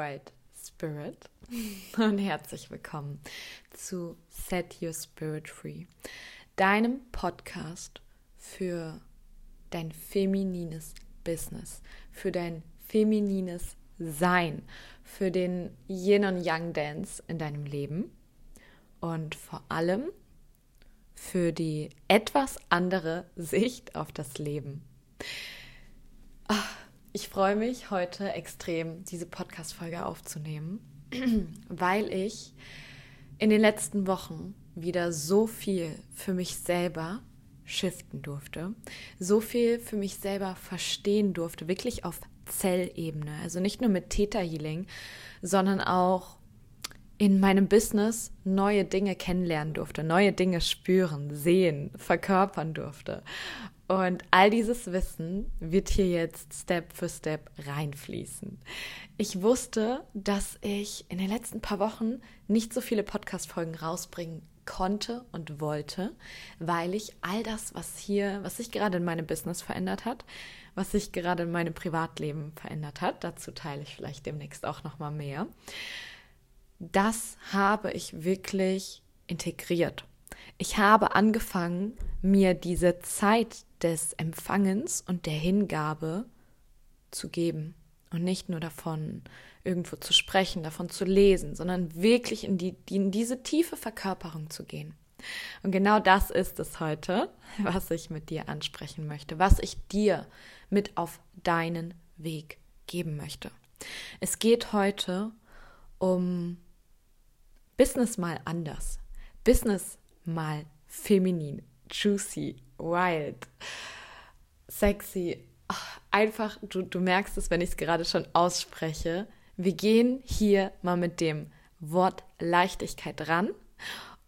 Wild Spirit und herzlich willkommen zu Set Your Spirit Free, deinem Podcast für dein feminines Business, für dein feminines Sein, für den Yin und Yang Dance in deinem Leben und vor allem für die etwas andere Sicht auf das Leben. Ach, ich freue mich heute extrem, diese Podcast-Folge aufzunehmen, weil ich in den letzten Wochen wieder so viel für mich selber shiften durfte, so viel für mich selber verstehen durfte, wirklich auf Zellebene. Also nicht nur mit Theta Healing, sondern auch in meinem Business neue Dinge kennenlernen durfte, neue Dinge spüren, sehen, verkörpern durfte. Und all dieses Wissen wird hier jetzt Step für Step reinfließen. Ich wusste, dass ich in den letzten paar Wochen nicht so viele Podcast-Folgen rausbringen konnte und wollte, weil ich all das, was hier, was sich gerade in meinem Business verändert hat, was sich gerade in meinem Privatleben verändert hat, dazu teile ich vielleicht demnächst auch noch mal mehr das habe ich wirklich integriert. Ich habe angefangen, mir diese Zeit des Empfangens und der Hingabe zu geben und nicht nur davon irgendwo zu sprechen, davon zu lesen, sondern wirklich in, die, in diese tiefe Verkörperung zu gehen. Und genau das ist es heute, was ich mit dir ansprechen möchte, was ich dir mit auf deinen Weg geben möchte. Es geht heute um Business mal anders. Business mal feminin, juicy, wild, sexy. Ach, einfach, du, du merkst es, wenn ich es gerade schon ausspreche. Wir gehen hier mal mit dem Wort Leichtigkeit ran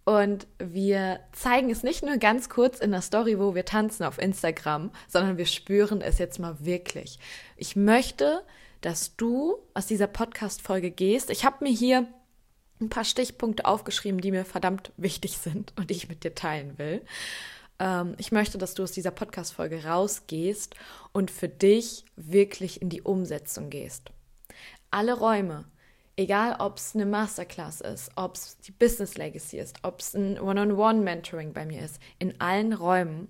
und wir zeigen es nicht nur ganz kurz in der Story, wo wir tanzen auf Instagram, sondern wir spüren es jetzt mal wirklich. Ich möchte, dass du aus dieser Podcast-Folge gehst. Ich habe mir hier ein paar Stichpunkte aufgeschrieben, die mir verdammt wichtig sind und die ich mit dir teilen will. Ähm, ich möchte, dass du aus dieser Podcast-Folge rausgehst und für dich wirklich in die Umsetzung gehst. Alle Räume, egal ob es eine Masterclass ist, ob es die Business Legacy ist, ob es ein One-on-One-Mentoring bei mir ist, in allen Räumen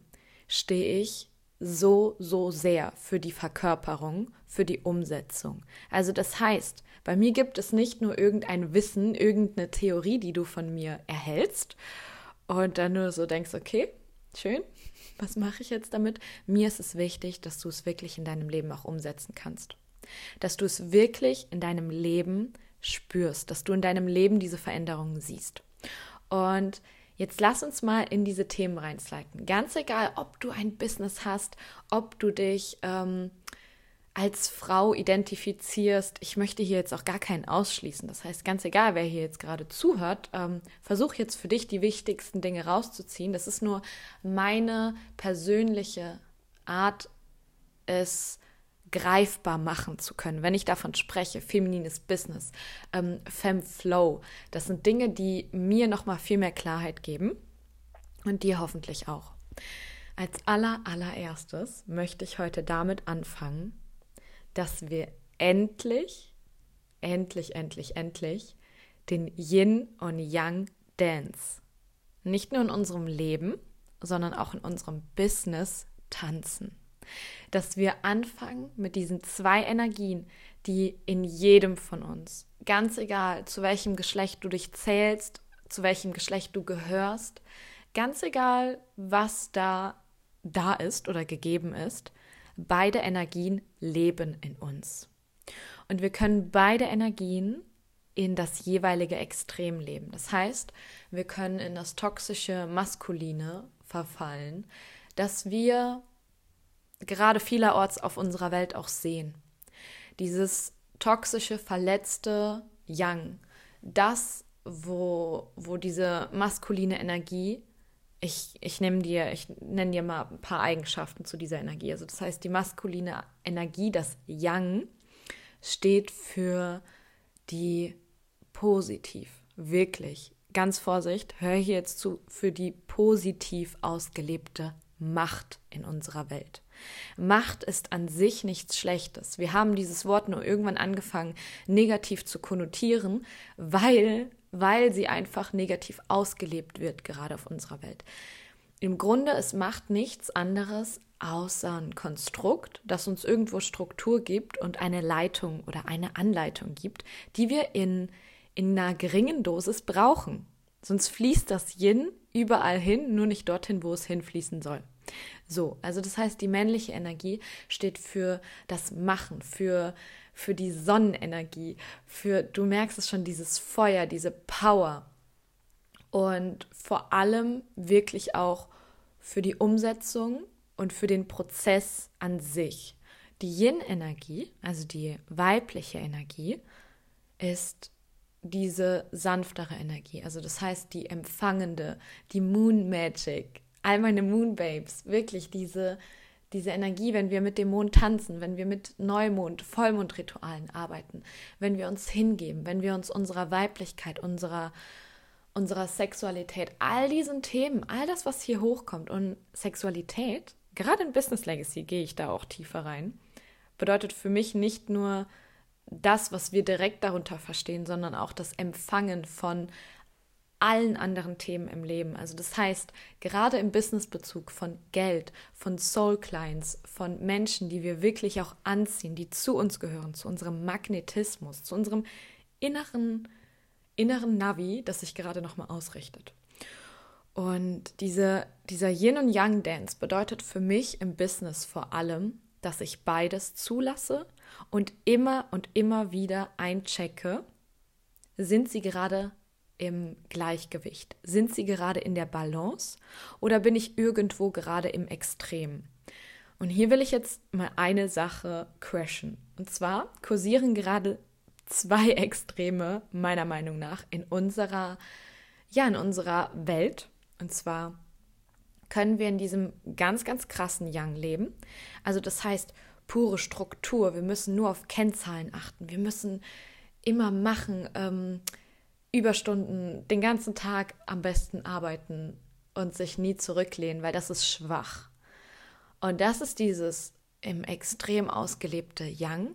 stehe ich so, so sehr für die Verkörperung, für die Umsetzung. Also das heißt, bei mir gibt es nicht nur irgendein Wissen, irgendeine Theorie, die du von mir erhältst und dann nur so denkst, okay, schön, was mache ich jetzt damit? Mir ist es wichtig, dass du es wirklich in deinem Leben auch umsetzen kannst. Dass du es wirklich in deinem Leben spürst, dass du in deinem Leben diese Veränderungen siehst. Und Jetzt lass uns mal in diese Themen reinsliden. Ganz egal, ob du ein Business hast, ob du dich ähm, als Frau identifizierst. Ich möchte hier jetzt auch gar keinen ausschließen. Das heißt, ganz egal, wer hier jetzt gerade zuhört, ähm, versuch jetzt für dich die wichtigsten Dinge rauszuziehen. Das ist nur meine persönliche Art, es greifbar machen zu können. Wenn ich davon spreche, feminines Business, ähm, Femflow, das sind Dinge, die mir nochmal viel mehr Klarheit geben und dir hoffentlich auch. Als aller, allererstes möchte ich heute damit anfangen, dass wir endlich, endlich, endlich, endlich den Yin und Yang Dance nicht nur in unserem Leben, sondern auch in unserem Business tanzen. Dass wir anfangen mit diesen zwei Energien, die in jedem von uns, ganz egal zu welchem Geschlecht du dich zählst, zu welchem Geschlecht du gehörst, ganz egal was da da ist oder gegeben ist, Beide Energien leben in uns. Und wir können beide Energien in das jeweilige Extrem leben. Das heißt, wir können in das toxische Maskuline verfallen, das wir gerade vielerorts auf unserer Welt auch sehen. Dieses toxische, verletzte Yang, das, wo, wo diese maskuline Energie ich, ich nehme dir, ich nenne dir mal ein paar Eigenschaften zu dieser Energie. Also das heißt, die maskuline Energie, das Yang, steht für die positiv, wirklich, ganz Vorsicht, hör hier jetzt zu, für die positiv ausgelebte Macht in unserer Welt. Macht ist an sich nichts Schlechtes. Wir haben dieses Wort nur irgendwann angefangen, negativ zu konnotieren, weil, weil sie einfach negativ ausgelebt wird, gerade auf unserer Welt. Im Grunde ist Macht nichts anderes außer ein Konstrukt, das uns irgendwo Struktur gibt und eine Leitung oder eine Anleitung gibt, die wir in, in einer geringen Dosis brauchen. Sonst fließt das Yin überall hin, nur nicht dorthin, wo es hinfließen soll. So, also das heißt, die männliche Energie steht für das Machen, für, für die Sonnenenergie, für, du merkst es schon, dieses Feuer, diese Power. Und vor allem wirklich auch für die Umsetzung und für den Prozess an sich. Die Yin-Energie, also die weibliche Energie, ist diese sanftere Energie. Also das heißt die empfangende, die Moon Magic, all meine Moon Babes, wirklich diese, diese Energie, wenn wir mit dem Mond tanzen, wenn wir mit Neumond, Vollmondritualen arbeiten, wenn wir uns hingeben, wenn wir uns unserer Weiblichkeit, unserer, unserer Sexualität, all diesen Themen, all das, was hier hochkommt und Sexualität, gerade in Business Legacy gehe ich da auch tiefer rein, bedeutet für mich nicht nur das, was wir direkt darunter verstehen, sondern auch das Empfangen von allen anderen Themen im Leben. Also das heißt, gerade im Businessbezug von Geld, von Soul Clients, von Menschen, die wir wirklich auch anziehen, die zu uns gehören, zu unserem Magnetismus, zu unserem inneren inneren Navi, das sich gerade nochmal ausrichtet. Und diese, dieser Yin und Yang Dance bedeutet für mich im Business vor allem, dass ich beides zulasse und immer und immer wieder einchecke, sind sie gerade im Gleichgewicht? Sind sie gerade in der Balance oder bin ich irgendwo gerade im Extrem? Und hier will ich jetzt mal eine Sache crashen. Und zwar kursieren gerade zwei Extreme meiner Meinung nach in unserer ja in unserer Welt und zwar können wir in diesem ganz ganz krassen Yang leben. Also das heißt pure Struktur. Wir müssen nur auf Kennzahlen achten. Wir müssen immer machen, ähm, Überstunden, den ganzen Tag am besten arbeiten und sich nie zurücklehnen, weil das ist schwach. Und das ist dieses im Extrem ausgelebte Yang,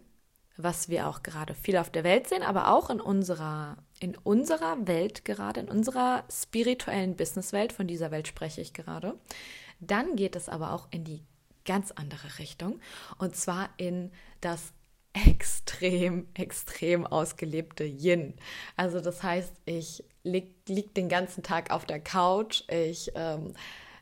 was wir auch gerade viel auf der Welt sehen, aber auch in unserer, in unserer Welt gerade, in unserer spirituellen Businesswelt, von dieser Welt spreche ich gerade. Dann geht es aber auch in die ganz andere Richtung. Und zwar in das extrem, extrem ausgelebte Yin. Also das heißt, ich lieg, lieg den ganzen Tag auf der Couch, ich ähm,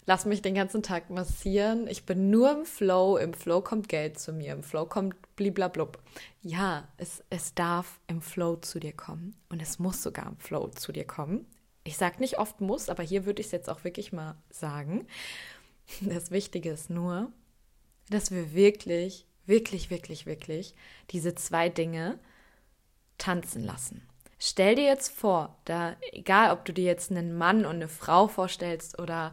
lasse mich den ganzen Tag massieren, ich bin nur im Flow, im Flow kommt Geld zu mir, im Flow kommt bliblablub. Ja, es, es darf im Flow zu dir kommen und es muss sogar im Flow zu dir kommen. Ich sage nicht oft muss, aber hier würde ich es jetzt auch wirklich mal sagen. Das Wichtige ist nur, dass wir wirklich, wirklich, wirklich, wirklich diese zwei Dinge tanzen lassen. Stell dir jetzt vor, da, egal ob du dir jetzt einen Mann und eine Frau vorstellst oder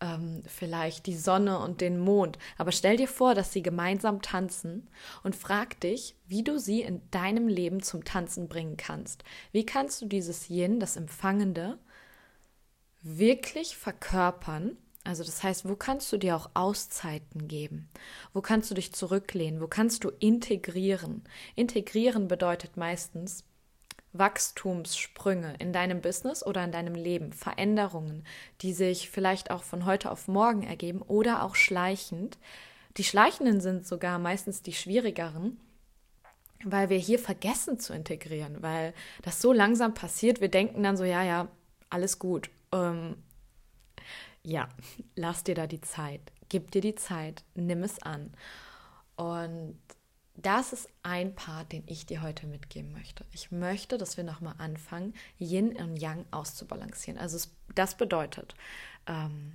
ähm, vielleicht die Sonne und den Mond, aber stell dir vor, dass sie gemeinsam tanzen und frag dich, wie du sie in deinem Leben zum Tanzen bringen kannst. Wie kannst du dieses Yin, das Empfangende, wirklich verkörpern also das heißt, wo kannst du dir auch Auszeiten geben? Wo kannst du dich zurücklehnen? Wo kannst du integrieren? Integrieren bedeutet meistens Wachstumssprünge in deinem Business oder in deinem Leben, Veränderungen, die sich vielleicht auch von heute auf morgen ergeben oder auch schleichend. Die schleichenden sind sogar meistens die schwierigeren, weil wir hier vergessen zu integrieren, weil das so langsam passiert. Wir denken dann so, ja, ja, alles gut. Ähm, ja, lass dir da die Zeit. Gib dir die Zeit, nimm es an. Und das ist ein Part, den ich dir heute mitgeben möchte. Ich möchte, dass wir nochmal anfangen, Yin und Yang auszubalancieren. Also das bedeutet, ähm,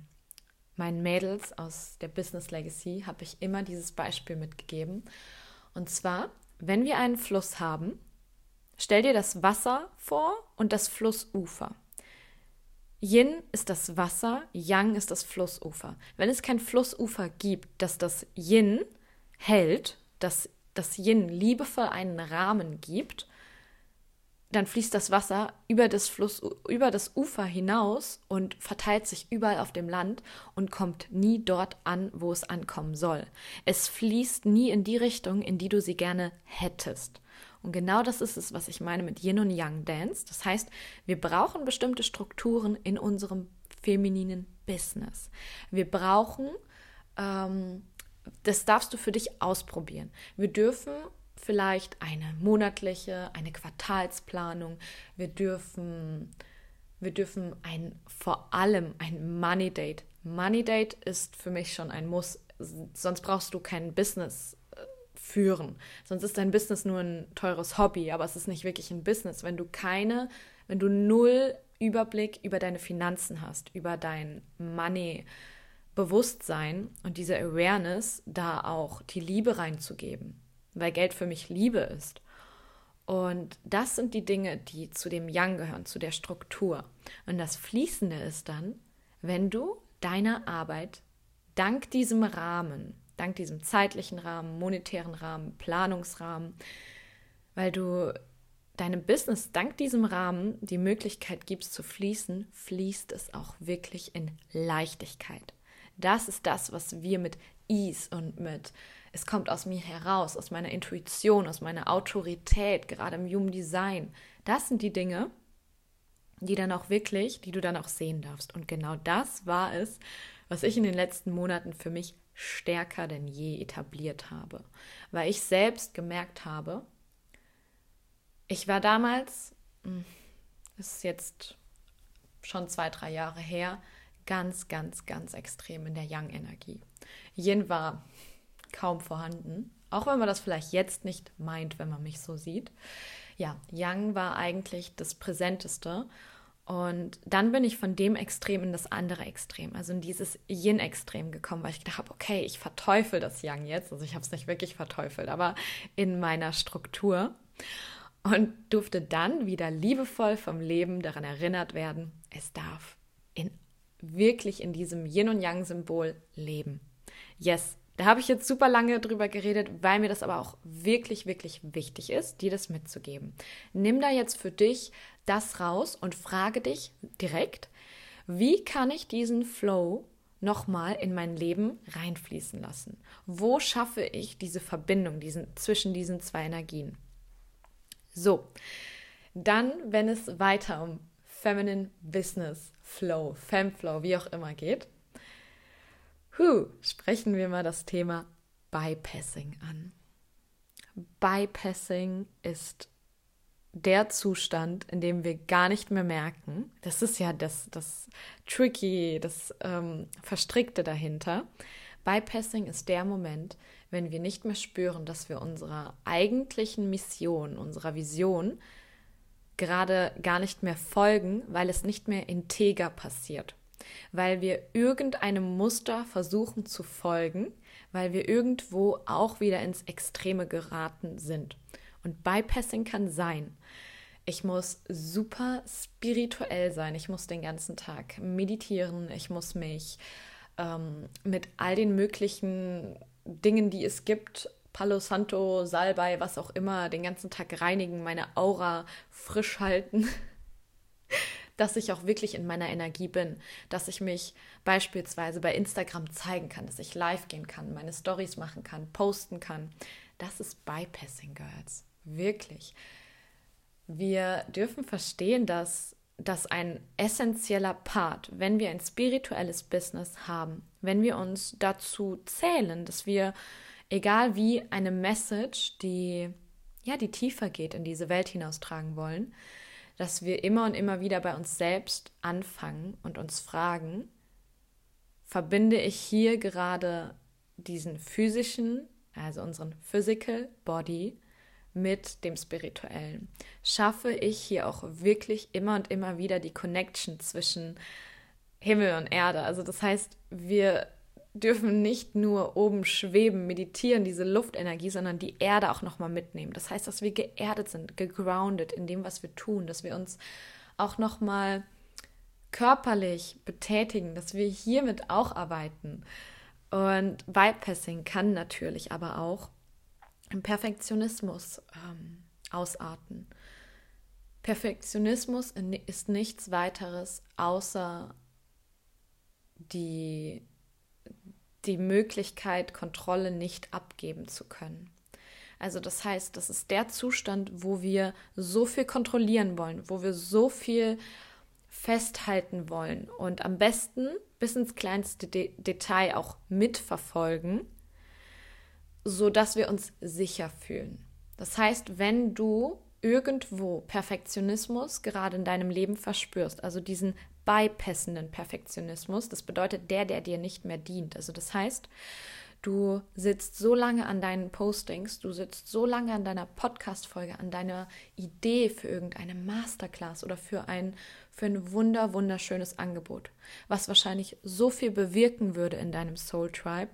meinen Mädels aus der Business Legacy habe ich immer dieses Beispiel mitgegeben. Und zwar, wenn wir einen Fluss haben, stell dir das Wasser vor und das Flussufer. Yin ist das Wasser, Yang ist das Flussufer. Wenn es kein Flussufer gibt, das das Yin hält, dass das Yin liebevoll einen Rahmen gibt, dann fließt das Wasser über das Fluss, über das Ufer hinaus und verteilt sich überall auf dem Land und kommt nie dort an, wo es ankommen soll. Es fließt nie in die Richtung, in die du sie gerne hättest. Und genau das ist es, was ich meine mit Yin und Yang Dance. Das heißt, wir brauchen bestimmte Strukturen in unserem femininen Business. Wir brauchen, ähm, das darfst du für dich ausprobieren. Wir dürfen vielleicht eine monatliche, eine Quartalsplanung. Wir dürfen, wir dürfen ein, vor allem ein Money Date. Money Date ist für mich schon ein Muss. Sonst brauchst du kein Business führen. Sonst ist dein Business nur ein teures Hobby, aber es ist nicht wirklich ein Business. Wenn du keine, wenn du null Überblick über deine Finanzen hast, über dein Money Bewusstsein und diese Awareness, da auch die Liebe reinzugeben weil Geld für mich Liebe ist. Und das sind die Dinge, die zu dem Yang gehören, zu der Struktur. Und das Fließende ist dann, wenn du deiner Arbeit dank diesem Rahmen, dank diesem zeitlichen Rahmen, monetären Rahmen, Planungsrahmen, weil du deinem Business dank diesem Rahmen die Möglichkeit gibst zu fließen, fließt es auch wirklich in Leichtigkeit. Das ist das, was wir mit Ease und mit es kommt aus mir heraus, aus meiner Intuition, aus meiner Autorität, gerade im Human Design. Das sind die Dinge, die dann auch wirklich, die du dann auch sehen darfst. Und genau das war es, was ich in den letzten Monaten für mich stärker denn je etabliert habe. Weil ich selbst gemerkt habe, ich war damals, hm, ist jetzt schon zwei, drei Jahre her, ganz, ganz, ganz extrem in der Yang-Energie. Yin war kaum vorhanden. Auch wenn man das vielleicht jetzt nicht meint, wenn man mich so sieht. Ja, Yang war eigentlich das Präsenteste. Und dann bin ich von dem Extrem in das andere Extrem, also in dieses Yin-Extrem gekommen, weil ich gedacht habe, okay, ich verteufel das Yang jetzt. Also ich habe es nicht wirklich verteufelt, aber in meiner Struktur. Und durfte dann wieder liebevoll vom Leben daran erinnert werden, es darf in, wirklich in diesem Yin und Yang-Symbol leben. Yes, da habe ich jetzt super lange drüber geredet, weil mir das aber auch wirklich, wirklich wichtig ist, dir das mitzugeben. Nimm da jetzt für dich das raus und frage dich direkt, wie kann ich diesen Flow nochmal in mein Leben reinfließen lassen? Wo schaffe ich diese Verbindung diesen, zwischen diesen zwei Energien? So, dann, wenn es weiter um Feminine Business Flow, Femflow, wie auch immer geht, Huh, sprechen wir mal das Thema Bypassing an. Bypassing ist der Zustand, in dem wir gar nicht mehr merken, das ist ja das, das Tricky, das ähm, Verstrickte dahinter. Bypassing ist der Moment, wenn wir nicht mehr spüren, dass wir unserer eigentlichen Mission, unserer Vision gerade gar nicht mehr folgen, weil es nicht mehr integer passiert weil wir irgendeinem Muster versuchen zu folgen, weil wir irgendwo auch wieder ins Extreme geraten sind. Und Bypassing kann sein. Ich muss super spirituell sein. Ich muss den ganzen Tag meditieren. Ich muss mich ähm, mit all den möglichen Dingen, die es gibt, Palo Santo, Salbei, was auch immer, den ganzen Tag reinigen, meine Aura frisch halten. dass ich auch wirklich in meiner Energie bin, dass ich mich beispielsweise bei Instagram zeigen kann, dass ich live gehen kann, meine Stories machen kann, posten kann. Das ist Bypassing Girls. Wirklich. Wir dürfen verstehen, dass das ein essentieller Part, wenn wir ein spirituelles Business haben, wenn wir uns dazu zählen, dass wir, egal wie, eine Message, die ja, die tiefer geht, in diese Welt hinaustragen wollen, dass wir immer und immer wieder bei uns selbst anfangen und uns fragen, verbinde ich hier gerade diesen physischen, also unseren Physical Body, mit dem Spirituellen? Schaffe ich hier auch wirklich immer und immer wieder die Connection zwischen Himmel und Erde? Also das heißt, wir dürfen nicht nur oben schweben, meditieren, diese Luftenergie, sondern die Erde auch nochmal mitnehmen. Das heißt, dass wir geerdet sind, gegroundet in dem, was wir tun, dass wir uns auch nochmal körperlich betätigen, dass wir hiermit auch arbeiten. Und Bypassing kann natürlich aber auch im Perfektionismus ähm, ausarten. Perfektionismus ist nichts weiteres außer die, die Möglichkeit, Kontrolle nicht abgeben zu können. Also das heißt, das ist der Zustand, wo wir so viel kontrollieren wollen, wo wir so viel festhalten wollen und am besten bis ins kleinste De Detail auch mitverfolgen, so dass wir uns sicher fühlen. Das heißt, wenn du irgendwo Perfektionismus gerade in deinem Leben verspürst, also diesen bypassenden Perfektionismus, das bedeutet der, der dir nicht mehr dient. Also das heißt, du sitzt so lange an deinen Postings, du sitzt so lange an deiner Podcast-Folge, an deiner Idee für irgendeine Masterclass oder für ein, für ein wunder, wunderschönes Angebot, was wahrscheinlich so viel bewirken würde in deinem Soul Tribe,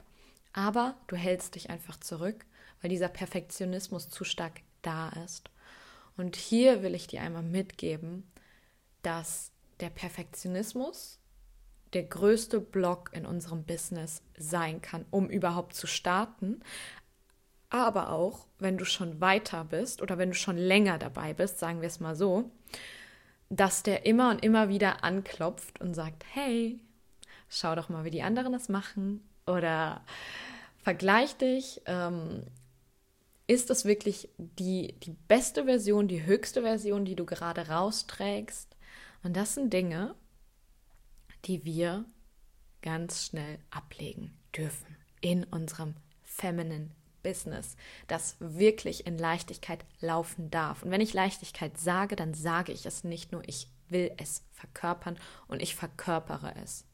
aber du hältst dich einfach zurück, weil dieser Perfektionismus zu stark da ist. Und hier will ich dir einmal mitgeben, dass der Perfektionismus der größte Block in unserem Business sein kann, um überhaupt zu starten. Aber auch, wenn du schon weiter bist oder wenn du schon länger dabei bist, sagen wir es mal so, dass der immer und immer wieder anklopft und sagt, hey, schau doch mal, wie die anderen das machen oder vergleich dich. Ähm, ist es wirklich die, die beste Version, die höchste Version, die du gerade rausträgst? Und das sind Dinge, die wir ganz schnell ablegen dürfen in unserem Feminine Business, das wirklich in Leichtigkeit laufen darf. Und wenn ich Leichtigkeit sage, dann sage ich es nicht nur, ich will es verkörpern und ich verkörpere es.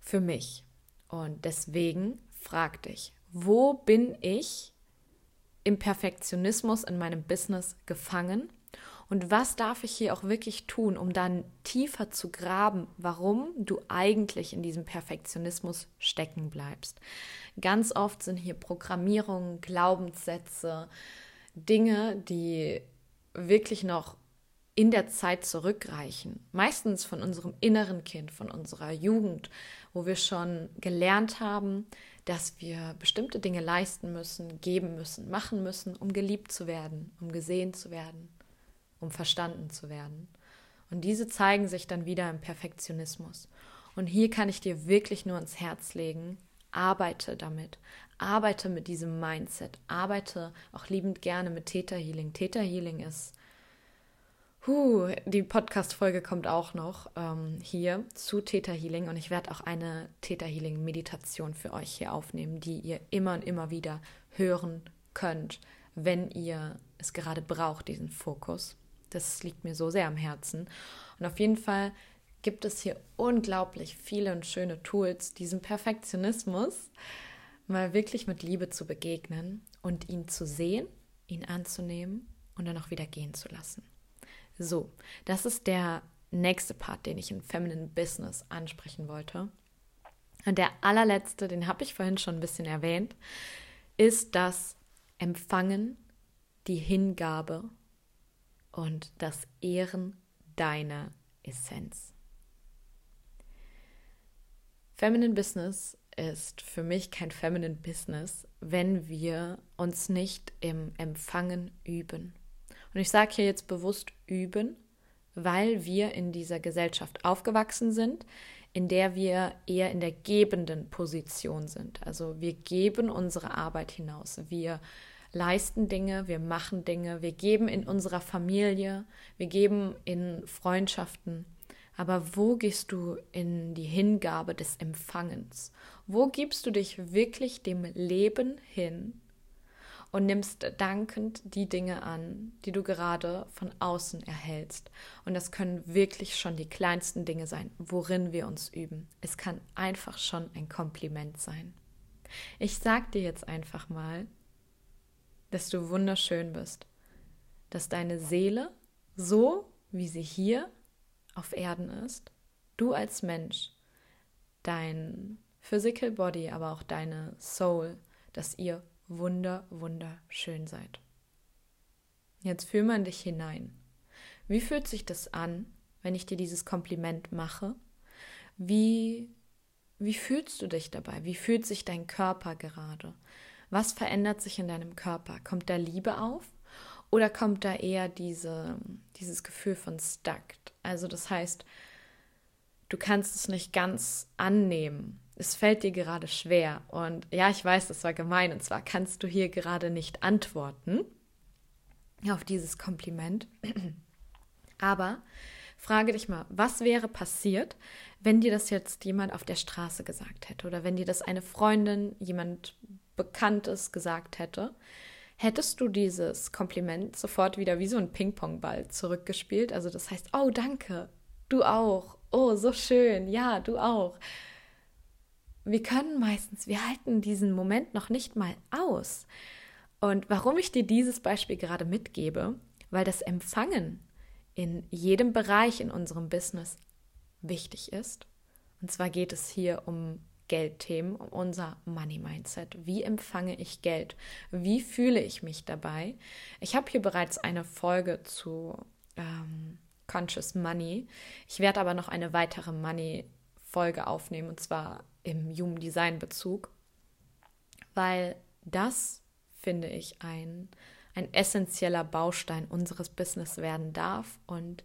Für mich. Und deswegen frag dich, wo bin ich im Perfektionismus in meinem Business gefangen? Und was darf ich hier auch wirklich tun, um dann tiefer zu graben, warum du eigentlich in diesem Perfektionismus stecken bleibst? Ganz oft sind hier Programmierungen, Glaubenssätze, Dinge, die wirklich noch in der Zeit zurückreichen. Meistens von unserem inneren Kind, von unserer Jugend, wo wir schon gelernt haben, dass wir bestimmte Dinge leisten müssen, geben müssen, machen müssen, um geliebt zu werden, um gesehen zu werden, um verstanden zu werden. Und diese zeigen sich dann wieder im Perfektionismus. Und hier kann ich dir wirklich nur ins Herz legen, arbeite damit, arbeite mit diesem Mindset, arbeite auch liebend gerne mit Theta Healing. Theta Healing ist Huh, die Podcast-Folge kommt auch noch ähm, hier zu Theta Healing und ich werde auch eine Theta Healing Meditation für euch hier aufnehmen, die ihr immer und immer wieder hören könnt, wenn ihr es gerade braucht, diesen Fokus. Das liegt mir so sehr am Herzen. Und auf jeden Fall gibt es hier unglaublich viele und schöne Tools, diesem Perfektionismus mal wirklich mit Liebe zu begegnen und ihn zu sehen, ihn anzunehmen und dann auch wieder gehen zu lassen. So, das ist der nächste Part, den ich in Feminine Business ansprechen wollte. Und der allerletzte, den habe ich vorhin schon ein bisschen erwähnt, ist das Empfangen, die Hingabe und das Ehren deiner Essenz. Feminine Business ist für mich kein Feminine Business, wenn wir uns nicht im Empfangen üben. Und ich sage hier jetzt bewusst üben, weil wir in dieser Gesellschaft aufgewachsen sind, in der wir eher in der gebenden Position sind. Also wir geben unsere Arbeit hinaus. Wir leisten Dinge, wir machen Dinge, wir geben in unserer Familie, wir geben in Freundschaften. Aber wo gehst du in die Hingabe des Empfangens? Wo gibst du dich wirklich dem Leben hin und nimmst dankend die Dinge an, die du gerade von außen erhältst. Und das können wirklich schon die kleinsten Dinge sein, worin wir uns üben. Es kann einfach schon ein Kompliment sein. Ich sag dir jetzt einfach mal, dass du wunderschön bist, dass deine Seele so, wie sie hier auf Erden ist, du als Mensch, dein Physical Body, aber auch deine Soul, dass ihr wunder, wunderschön seid. Jetzt fühl mal in dich hinein. Wie fühlt sich das an, wenn ich dir dieses Kompliment mache? Wie, wie fühlst du dich dabei? Wie fühlt sich dein Körper gerade? Was verändert sich in deinem Körper? Kommt da Liebe auf? Oder kommt da eher diese, dieses Gefühl von stuck? Also das heißt, du kannst es nicht ganz annehmen. Es fällt dir gerade schwer. Und ja, ich weiß, das war gemein. Und zwar kannst du hier gerade nicht antworten auf dieses Kompliment. Aber frage dich mal, was wäre passiert, wenn dir das jetzt jemand auf der Straße gesagt hätte oder wenn dir das eine Freundin, jemand Bekanntes gesagt hätte? Hättest du dieses Kompliment sofort wieder wie so ein Ping-Pong-Ball zurückgespielt? Also das heißt, oh danke, du auch, oh so schön, ja, du auch. Wir können meistens, wir halten diesen Moment noch nicht mal aus. Und warum ich dir dieses Beispiel gerade mitgebe, weil das Empfangen in jedem Bereich in unserem Business wichtig ist. Und zwar geht es hier um Geldthemen, um unser Money Mindset. Wie empfange ich Geld? Wie fühle ich mich dabei? Ich habe hier bereits eine Folge zu ähm, Conscious Money. Ich werde aber noch eine weitere Money-Folge aufnehmen und zwar im Human Design Bezug, weil das finde ich ein, ein essentieller Baustein unseres Business werden darf und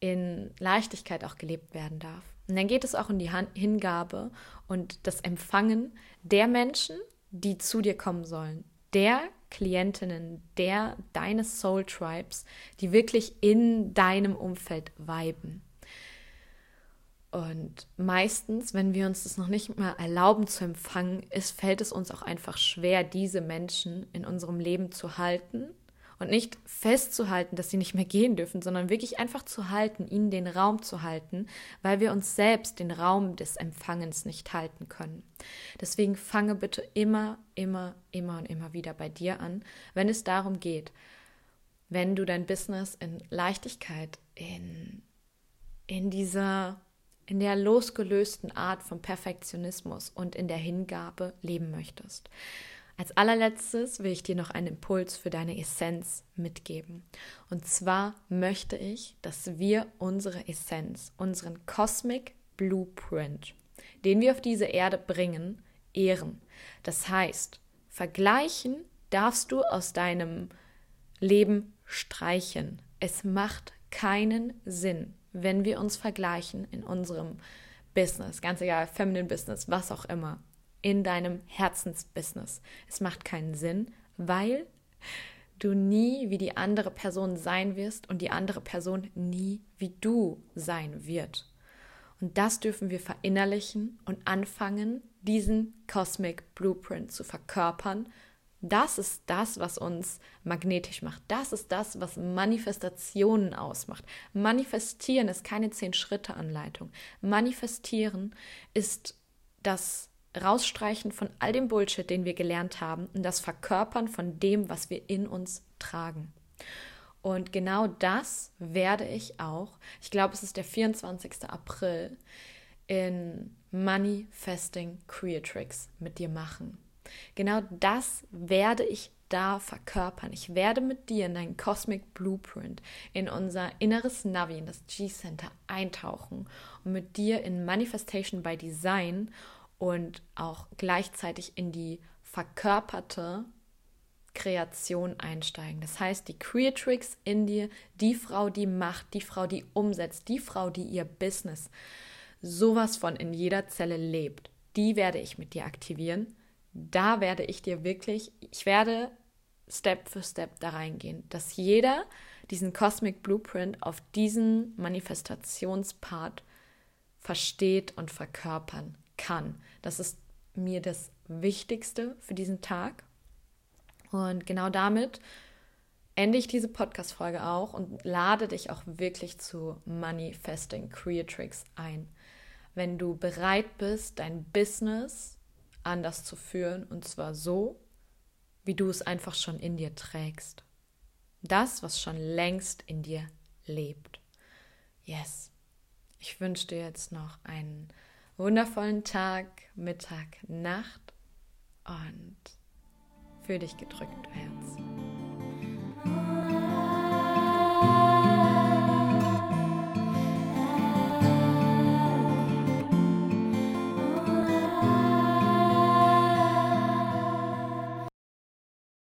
in Leichtigkeit auch gelebt werden darf. Und dann geht es auch um die Hingabe und das Empfangen der Menschen, die zu dir kommen sollen, der Klientinnen, der deines Soul Tribes, die wirklich in deinem Umfeld weiben. Und meistens, wenn wir uns das noch nicht mal erlauben zu empfangen, ist, fällt es uns auch einfach schwer, diese Menschen in unserem Leben zu halten und nicht festzuhalten, dass sie nicht mehr gehen dürfen, sondern wirklich einfach zu halten, ihnen den Raum zu halten, weil wir uns selbst den Raum des Empfangens nicht halten können. Deswegen fange bitte immer, immer, immer und immer wieder bei dir an, wenn es darum geht, wenn du dein Business in Leichtigkeit, in, in dieser in der losgelösten Art von Perfektionismus und in der Hingabe leben möchtest. Als allerletztes will ich dir noch einen Impuls für deine Essenz mitgeben. Und zwar möchte ich, dass wir unsere Essenz, unseren Cosmic Blueprint, den wir auf diese Erde bringen, ehren. Das heißt, vergleichen darfst du aus deinem Leben streichen. Es macht keinen Sinn, wenn wir uns vergleichen in unserem Business, ganz egal, Feminine Business, was auch immer in deinem Herzensbusiness. Es macht keinen Sinn, weil du nie wie die andere Person sein wirst und die andere Person nie wie du sein wird. Und das dürfen wir verinnerlichen und anfangen, diesen Cosmic Blueprint zu verkörpern. Das ist das, was uns magnetisch macht. Das ist das, was Manifestationen ausmacht. Manifestieren ist keine Zehn-Schritte-Anleitung. Manifestieren ist das Rausstreichen von all dem Bullshit, den wir gelernt haben und das Verkörpern von dem, was wir in uns tragen. Und genau das werde ich auch, ich glaube, es ist der 24. April, in Manifesting Creatrix mit dir machen. Genau das werde ich da verkörpern. Ich werde mit dir in deinen Cosmic Blueprint, in unser inneres Navi, in das G-Center eintauchen und mit dir in Manifestation by Design und auch gleichzeitig in die verkörperte Kreation einsteigen. Das heißt, die Creatrix in dir, die Frau, die macht, die Frau, die umsetzt, die Frau, die ihr Business sowas von in jeder Zelle lebt, die werde ich mit dir aktivieren. Da werde ich dir wirklich, ich werde Step für Step da reingehen, dass jeder diesen Cosmic Blueprint auf diesen Manifestationspart versteht und verkörpern kann. Das ist mir das Wichtigste für diesen Tag. Und genau damit ende ich diese Podcast-Folge auch und lade dich auch wirklich zu Manifesting Creatrix ein. Wenn du bereit bist, dein Business anders zu führen und zwar so, wie du es einfach schon in dir trägst. Das, was schon längst in dir lebt. Yes. Ich wünsche dir jetzt noch einen wundervollen Tag, Mittag, Nacht und für dich gedrückt, Herz.